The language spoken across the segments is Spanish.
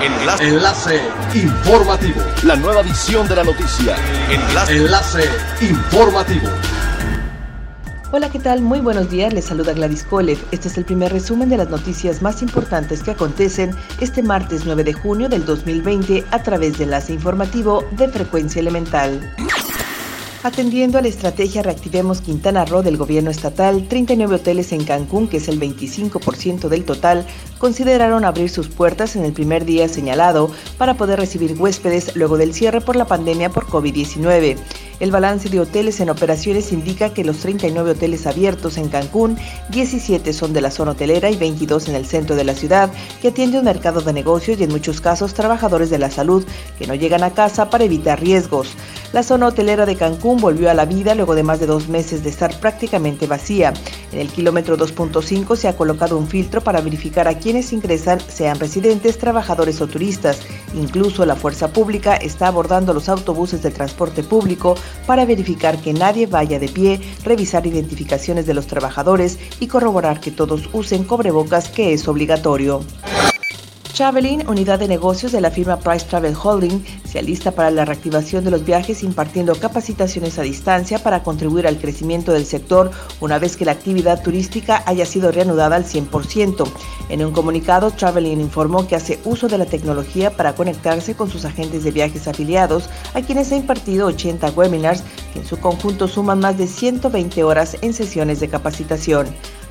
Enlace. Enlace informativo. La nueva edición de la noticia. Enlace. Enlace informativo. Hola, ¿qué tal? Muy buenos días, les saluda Gladys Kolev. Este es el primer resumen de las noticias más importantes que acontecen este martes 9 de junio del 2020 a través de enlace informativo de Frecuencia Elemental. Atendiendo a la estrategia Reactivemos Quintana Roo del gobierno estatal, 39 hoteles en Cancún, que es el 25% del total, consideraron abrir sus puertas en el primer día señalado para poder recibir huéspedes luego del cierre por la pandemia por COVID-19. El balance de hoteles en operaciones indica que los 39 hoteles abiertos en Cancún, 17 son de la zona hotelera y 22 en el centro de la ciudad, que atiende un mercado de negocios y en muchos casos trabajadores de la salud que no llegan a casa para evitar riesgos. La zona hotelera de Cancún volvió a la vida luego de más de dos meses de estar prácticamente vacía. En el kilómetro 2.5 se ha colocado un filtro para verificar a quienes ingresan, sean residentes, trabajadores o turistas. Incluso la fuerza pública está abordando los autobuses de transporte público para verificar que nadie vaya de pie, revisar identificaciones de los trabajadores y corroborar que todos usen cobrebocas, que es obligatorio. Unidad de negocios de la firma Price Travel Holding, se alista para la reactivación de los viajes impartiendo capacitaciones a distancia para contribuir al crecimiento del sector una vez que la actividad turística haya sido reanudada al 100%. En un comunicado, Traveling informó que hace uso de la tecnología para conectarse con sus agentes de viajes afiliados, a quienes ha impartido 80 webinars que en su conjunto suman más de 120 horas en sesiones de capacitación.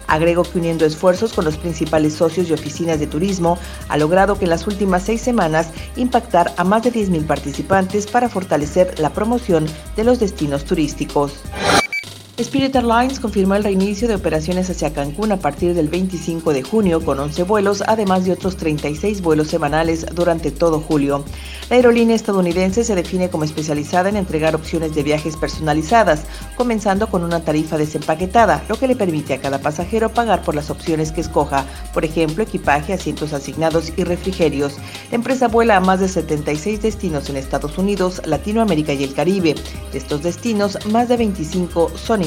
Agregó que uniendo esfuerzos con los principales socios y oficinas de turismo, ha logrado que en las últimas seis semanas impactar a más de 10.000 participantes para fortalecer la promoción de los destinos turísticos. Spirit Airlines confirmó el reinicio de operaciones hacia Cancún a partir del 25 de junio con 11 vuelos, además de otros 36 vuelos semanales durante todo julio. La aerolínea estadounidense se define como especializada en entregar opciones de viajes personalizadas, comenzando con una tarifa desempaquetada, lo que le permite a cada pasajero pagar por las opciones que escoja, por ejemplo, equipaje, asientos asignados y refrigerios. La empresa vuela a más de 76 destinos en Estados Unidos, Latinoamérica y el Caribe. De estos destinos, más de 25 son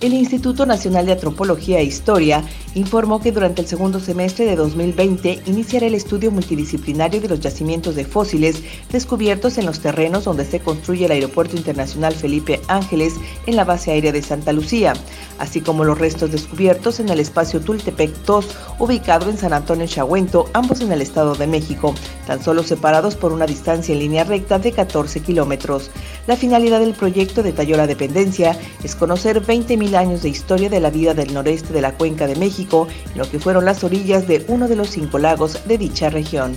El Instituto Nacional de Antropología e Historia informó que durante el segundo semestre de 2020 iniciará el estudio multidisciplinario de los yacimientos de fósiles descubiertos en los terrenos donde se construye el Aeropuerto Internacional Felipe Ángeles en la base aérea de Santa Lucía, así como los restos descubiertos en el espacio Tultepec 2, ubicado en San Antonio Chahuento, ambos en el Estado de México, tan solo separados por una distancia en línea recta de 14 kilómetros. La finalidad del proyecto, detalló la dependencia, es conocer 20.000 años de historia de la vida del noreste de la cuenca de México, en lo que fueron las orillas de uno de los cinco lagos de dicha región.